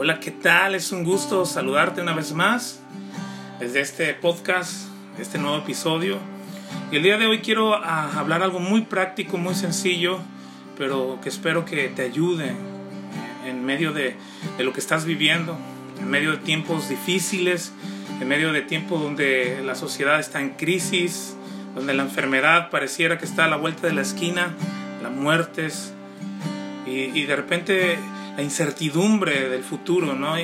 Hola, ¿qué tal? Es un gusto saludarte una vez más desde este podcast, este nuevo episodio. Y el día de hoy quiero ah, hablar algo muy práctico, muy sencillo, pero que espero que te ayude en medio de, lo que estás viviendo, en medio de tiempos difíciles, en medio de tiempos donde la sociedad está en crisis, donde la enfermedad pareciera que está a la vuelta de la esquina, las muertes y de repente la incertidumbre del futuro, ¿no?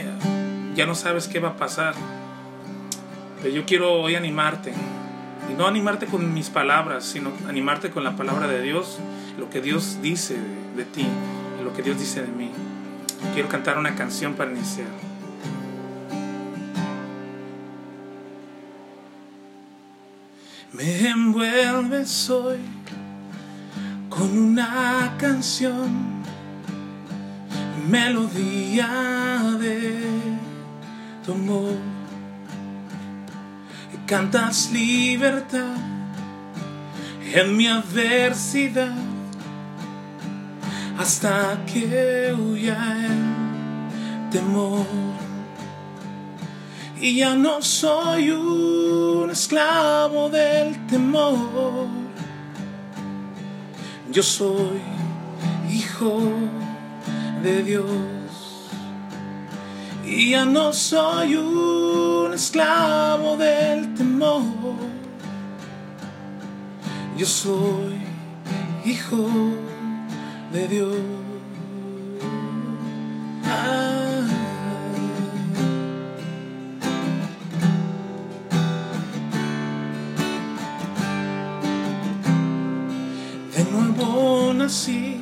Ya no sabes qué va a pasar. Pero yo quiero hoy animarte. Y no animarte con mis palabras, sino animarte con la palabra de Dios, lo que Dios dice de, de ti, lo que Dios dice de mí. Quiero cantar una canción para iniciar. Me envuelves hoy con una canción, melodía de tu amor. Cantas libertad en mi adversidad hasta que huya el temor. Y ya no soy un esclavo del temor. Yo soy hijo de Dios. Y ya no soy un esclavo del temor. Yo soy hijo de Dios. Ah. De nuevo nací,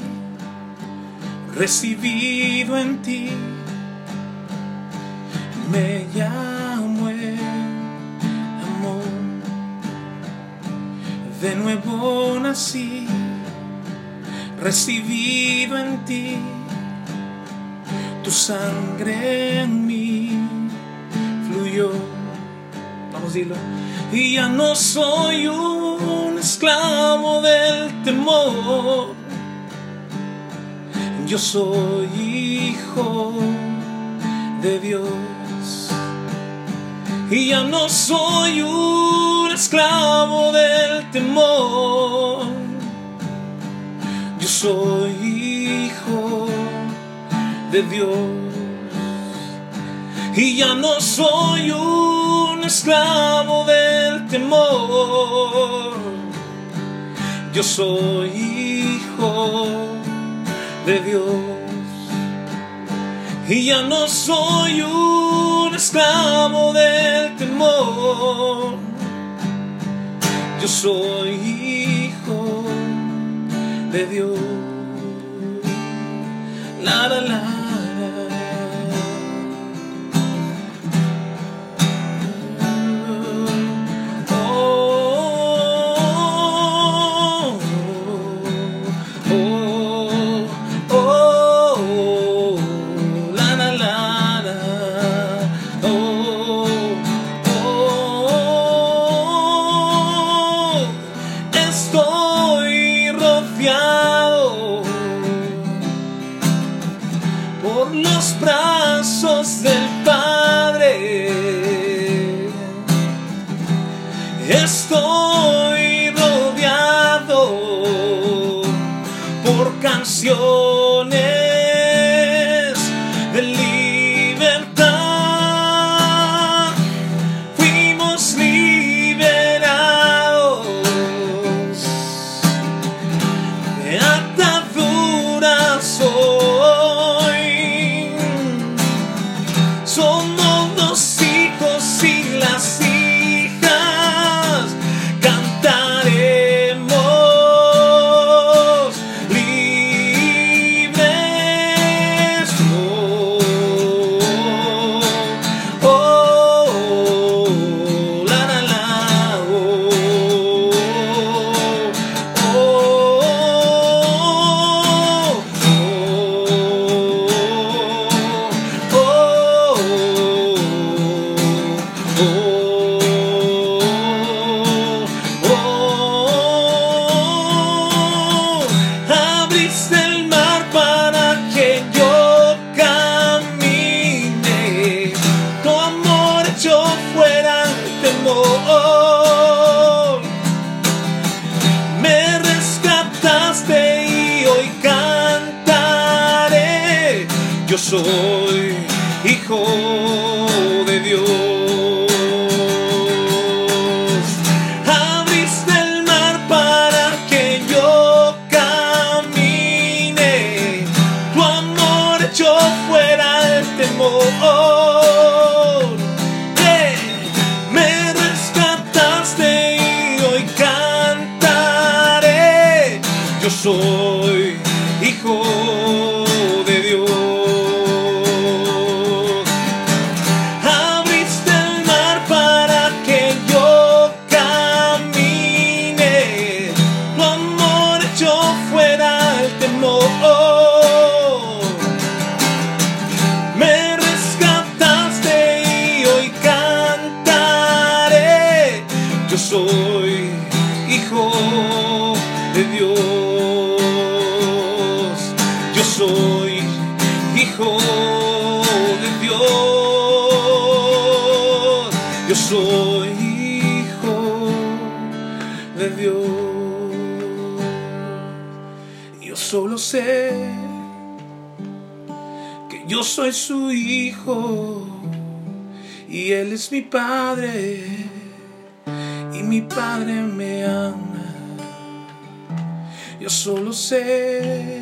recibido en ti, me llamo amor. De nuevo nací, recibido en ti, tu sangre en mí fluyó. Vamos a decirlo. Y ya no soy un esclavo del temor. Yo soy hijo de Dios. Y ya no soy un esclavo del temor. Yo soy hijo de Dios. Y ya no soy un esclavo del temor. Yo soy hijo de Dios. Y ya no soy un esclavo del temor. Yo soy hijo de Dios. La la la. Estoy soy hijo de Dios. Yo soy hijo de Dios. Yo solo sé que yo soy su hijo y él es mi padre y mi padre me ama. Yo solo sé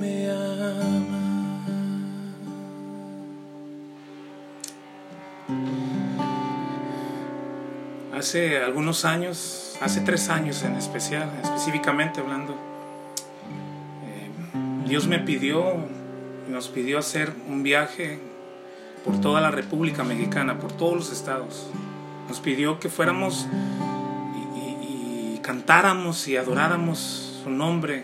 Hace algunos años, hace tres años en especial, específicamente hablando, eh, Dios me pidió, nos pidió hacer un viaje por toda la República Mexicana, por todos los estados. Nos pidió que fuéramos y, cantáramos y adoráramos su nombre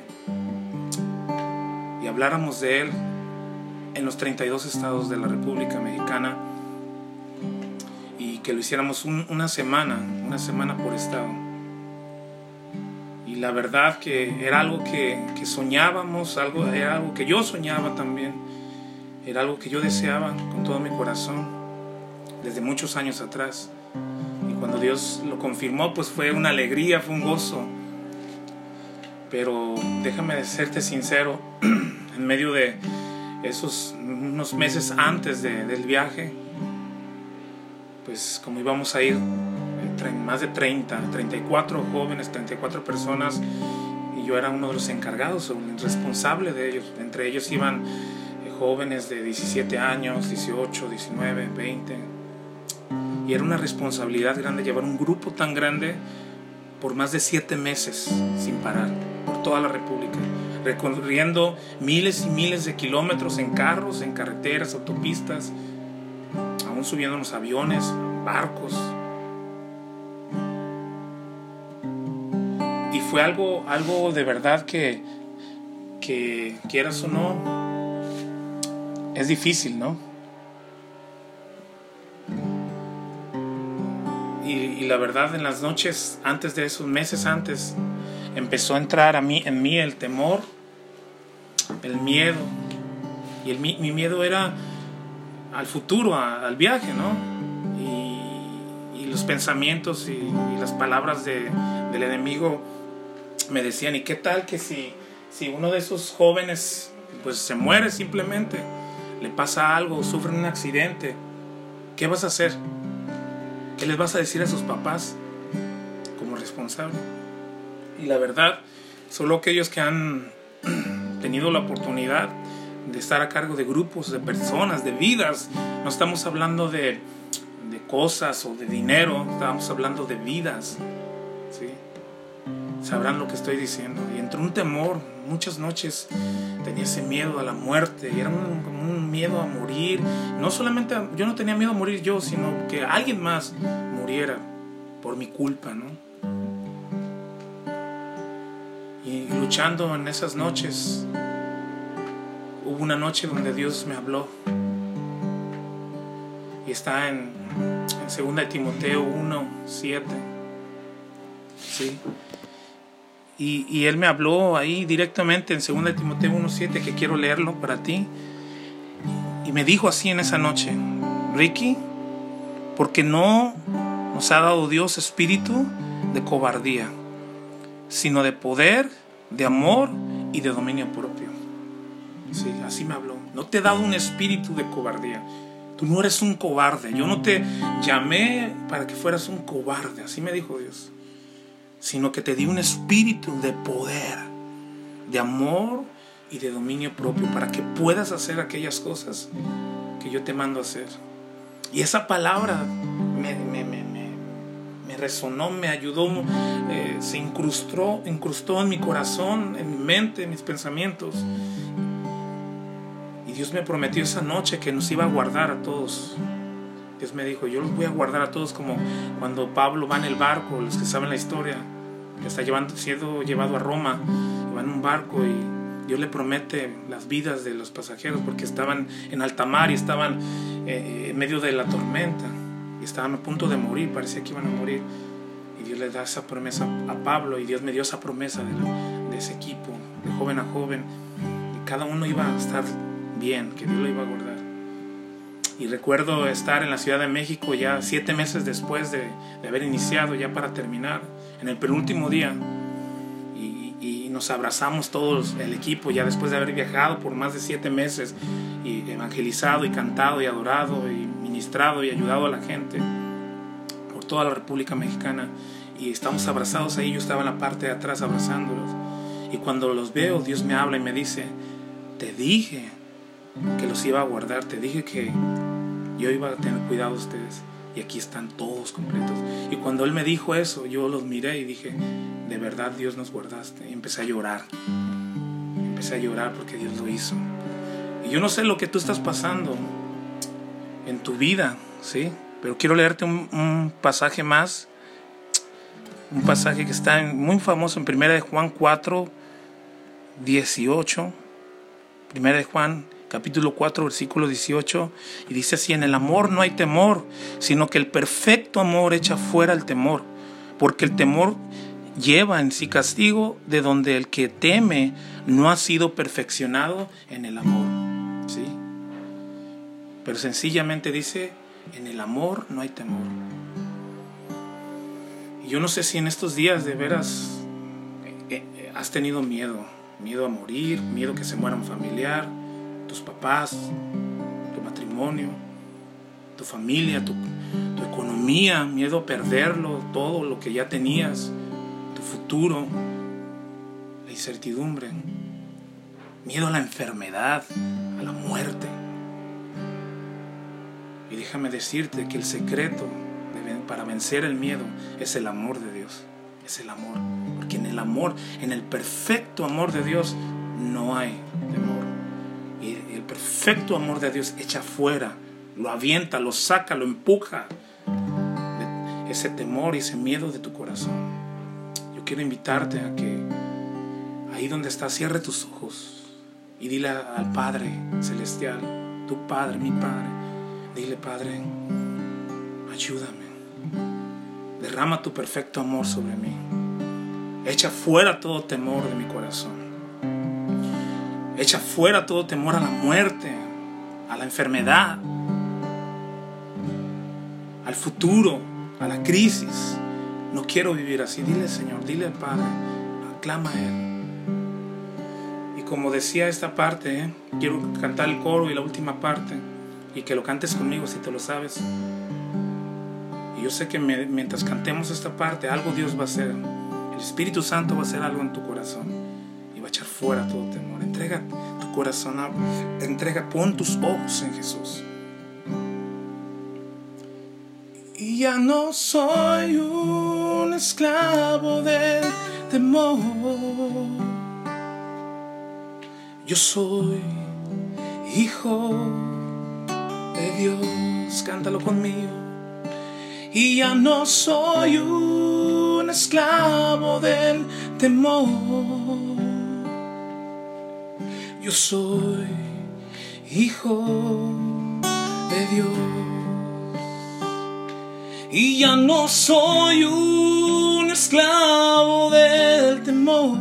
y habláramos de Él en los 32 estados de la República Mexicana que lo hiciéramos un- una semana, una semana por estado. Y la verdad que era algo que, que soñábamos, algo, era algo que yo soñaba también, era algo que yo deseaba con todo mi corazón desde muchos años atrás. Y cuando Dios lo confirmó, pues fue una alegría, fue un gozo. Pero déjame serte sincero, en medio de esos unos meses antes de- del viaje, pues como íbamos a ir eh, más de 30, 34 jóvenes, 34 personas, y yo era uno de los encargados el responsable de ellos. Entre ellos iban eh, jóvenes de 17 años, 18, 19, 20. Y era una responsabilidad grande llevar un grupo tan grande por más de siete meses sin parar, por toda la República, recorriendo miles y miles de kilómetros en carros, en carreteras, autopistas, aún subiéndonos a aviones, barcos. Y fue algo, algo de verdad que, que quieras o no, es difícil, ¿no? Y, la verdad, en las noches, antes de esos meses antes, empezó a entrar a mí, en mí el temor, el miedo. Y el, mi, mi miedo era al futuro, al viaje, ¿no? Los pensamientos y, y las palabras de- del enemigo me decían, ¿y qué tal que si, si uno de esos jóvenes pues se muere simplemente, le pasa algo, sufre un accidente, ¿qué vas a hacer? ¿Qué les vas a decir a sus papás como responsable? Y la verdad, solo aquellos que han tenido la oportunidad de estar a cargo de grupos, de personas, de vidas, no estamos hablando de cosas o de dinero, estamos hablando de vidas, ¿sí? Sabrán lo que estoy diciendo. Y entró un temor, muchas noches tenía ese miedo a la muerte, y era un, un miedo a morir. No solamente, yo no tenía miedo a morir yo, sino que alguien más muriera por mi culpa, ¿no? Y luchando en esas noches, hubo una noche donde Dios me habló y está en, en 2 Timoteo 1, 7. ¿Sí? Y, y, él me habló ahí directamente en 2 Timoteo 1, 7, que quiero leerlo para ti. Y me dijo así en esa noche, Ricky, porque no nos ha dado Dios espíritu de cobardía, sino de poder, de amor y de dominio propio. Sí, así me habló. No te he dado un espíritu de cobardía. Tú no eres un cobarde. Yo no te llamé para que fueras un cobarde. Así me dijo Dios. Sino que te di un espíritu de poder, de amor y de dominio propio para que puedas hacer aquellas cosas que yo te mando a hacer. Y esa palabra me, me, me, me resonó, me ayudó, eh, se incrustó, incrustó en mi corazón, en mi mente, en mis pensamientos. Dios me prometió esa noche que nos iba a guardar a todos. Dios me dijo, yo los voy a guardar a todos como cuando Pablo va en el barco, los que saben la historia, que está llevando, siendo llevado a Roma, va en un barco y Dios le promete las vidas de los pasajeros porque estaban en alta mar y estaban eh, en medio de la tormenta y estaban a punto de morir, parecía que iban a morir. Y Dios le da esa promesa a Pablo y Dios me dio esa promesa de, de ese equipo, de joven a joven. Y cada uno iba a estar bien, que Dios lo iba a guardar. Y recuerdo estar en la Ciudad de México ya siete meses después de, haber iniciado, ya para terminar, en el penúltimo día. Y, y, nos abrazamos todos, el equipo, ya después de haber viajado por más de siete meses y evangelizado y cantado y adorado y ministrado y ayudado a la gente por toda la República Mexicana. Y estamos abrazados ahí, yo estaba en la parte de atrás abrazándolos. Y cuando los veo, Dios me habla y me dice, te dije que los iba a guardar. Te dije que yo iba a tener cuidado de ustedes. Y aquí están todos completos. Y cuando Él me dijo eso, yo los miré y dije, de verdad Dios nos guardaste. Y empecé a llorar. Empecé a llorar porque Dios lo hizo. Y yo no sé lo que tú estás pasando en tu vida, ¿sí? Pero quiero leerte un, pasaje más. Un pasaje que está muy famoso en 1 de Juan 4, 18. 1 de Juan capítulo 4, versículo 18, y dice así, en el amor no hay temor, sino que el perfecto amor echa fuera el temor, porque el temor lleva en sí castigo, de donde el que teme no ha sido perfeccionado en el amor. ¿Sí? Pero sencillamente dice, en el amor no hay temor. Y yo no sé si en estos días de veras eh, eh, has tenido miedo, miedo a morir, miedo que se muera un familiar, tus papás, tu matrimonio, tu familia, tu, economía, miedo a perderlo, todo lo que ya tenías, tu futuro, la incertidumbre, miedo a la enfermedad, a la muerte. Y déjame decirte que el secreto para vencer el miedo es el amor de Dios, es el amor, porque en el amor, en el perfecto amor de Dios, no hay perfecto amor de Dios echa fuera, lo avienta, lo saca, lo empuja. Ese temor y ese miedo de tu corazón. Yo quiero invitarte a que ahí donde estás, cierre tus ojos y dile al Padre Celestial, tu Padre, mi Padre, dile Padre, ayúdame. Derrama tu perfecto amor sobre mí. Echa fuera todo temor de mi corazón. Echa fuera todo temor a la muerte, a la enfermedad, al futuro, a la crisis. No quiero vivir así. Dile, Señor, dile Padre, aclama a Él. Y como decía esta parte, ¿eh? quiero cantar el coro y la última parte, y que lo cantes conmigo si te lo sabes. Y yo sé que mientras cantemos esta parte, algo Dios va a hacer. El Espíritu Santo va a hacer algo en tu corazón y va a echar fuera todo temor entrega tu corazón, entrega, pon tus ojos en Jesús. Y ya no soy un esclavo del temor. Yo soy hijo de Dios, cántalo conmigo. Y ya no soy un esclavo del temor yo soy hijo de Dios. y ya no soy un esclavo del temor.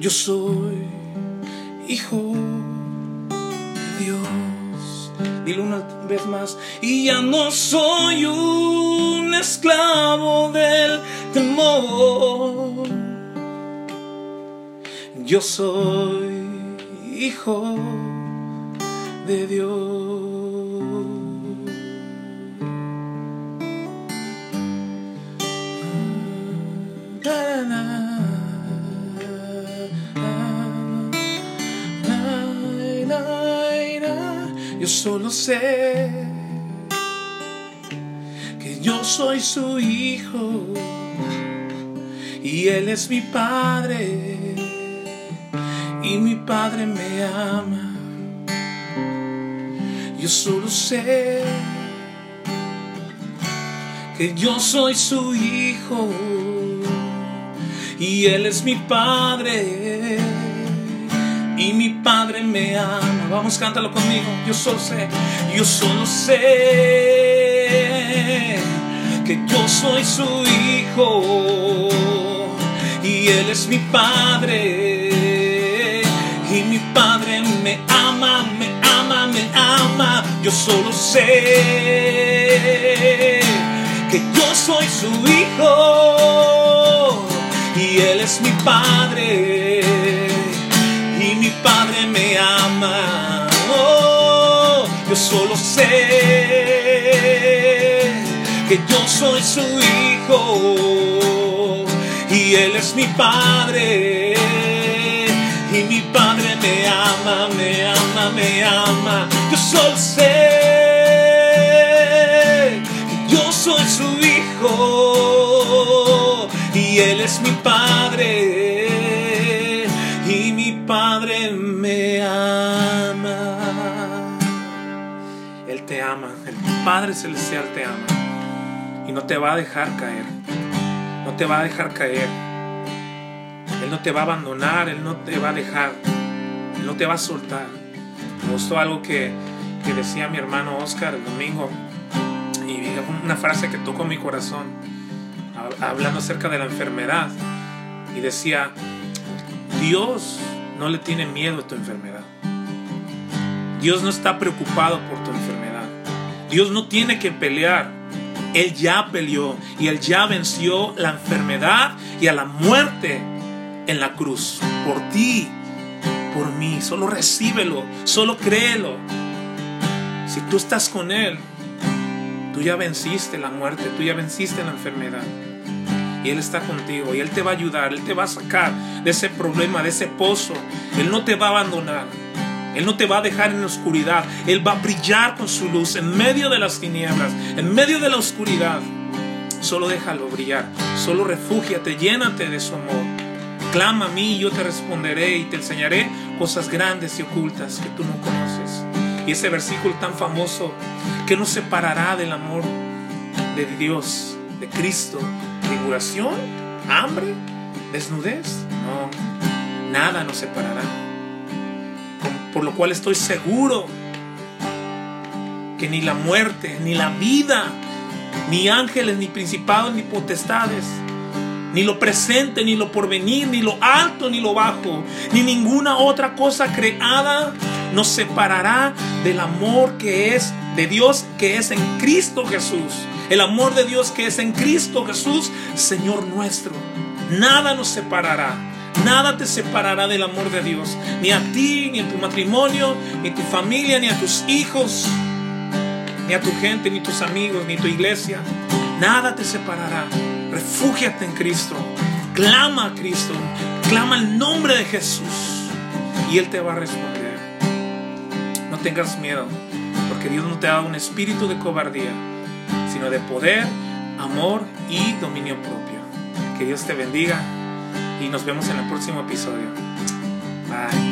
Yo soy hijo de Dios. Dilo una vez más. Y ya no soy un esclavo del temor. Yo soy hijo de Dios. Yo solo sé que yo soy su hijo y él es mi padre y mi padre me ama. Yo solo sé que yo soy su hijo y él es mi padre y mi padre me ama. Vamos, cántalo conmigo. Yo solo sé, yo solo sé que yo soy su hijo y él es mi padre Yo solo sé que yo soy su hijo y él es mi padre y mi Padre me ama. Oh, yo solo sé que yo soy su hijo y Él es mi Padre. Y mi Padre me ama, me ama, me ama. Yo solo sé que yo soy su hijo y Él es mi Padre Padre me ama. Él te ama, el Padre Celestial te ama. Y no te va a dejar caer. No te va a dejar caer. Él no te va a abandonar, Él no te va a dejar. Él no te va a soltar. Me gustó algo que, que decía mi hermano Oscar el domingo. Y una frase que tocó mi corazón. Hablando acerca de la enfermedad. Y decía, Dios no le tiene miedo a tu enfermedad. Dios no está preocupado por tu enfermedad. Dios no tiene que pelear. Él ya peleó y Él ya venció la enfermedad y a la muerte en la cruz. Por ti, por mí. Solo recíbelo, solo créelo. Si tú estás con Él, tú ya venciste la muerte, tú ya venciste la enfermedad y Él está contigo y Él te va a ayudar, Él te va a sacar de ese problema, de ese pozo. Él no te va a abandonar. Él no te va a dejar en la oscuridad. Él va a brillar con su luz en medio de las tinieblas, en medio de la oscuridad. Solo déjalo brillar. Solo refúgiate, llénate de su amor. Clama a mí y yo te responderé y te enseñaré cosas grandes y ocultas que tú no conoces. Y ese versículo tan famoso que nos separará del amor de Dios, de Cristo, tribulación, hambre, desnudez. No, nada nos separará. Por lo cual estoy seguro que ni la muerte, ni la vida, ni ángeles, ni principados, ni potestades, ni lo presente, ni lo porvenir, ni lo alto, ni lo bajo, ni ninguna otra cosa creada nos separará del amor que es de Dios, que es en Cristo Jesús. El amor de Dios que es en Cristo Jesús, Señor nuestro. Nada nos separará. Nada te separará del amor de Dios. Ni a ti, ni a tu matrimonio, ni a tu familia, ni a tus hijos, ni a tu gente, ni tus amigos, ni tu iglesia. Nada te separará. Refúgiate en Cristo. Clama a Cristo. Clama el nombre de Jesús. Y Él te va a responder. Tengas miedo. Porque Dios no te ha dado un espíritu de cobardía sino de poder, amor y dominio propio. Que Dios te bendiga y nos vemos en el próximo episodio. Bye.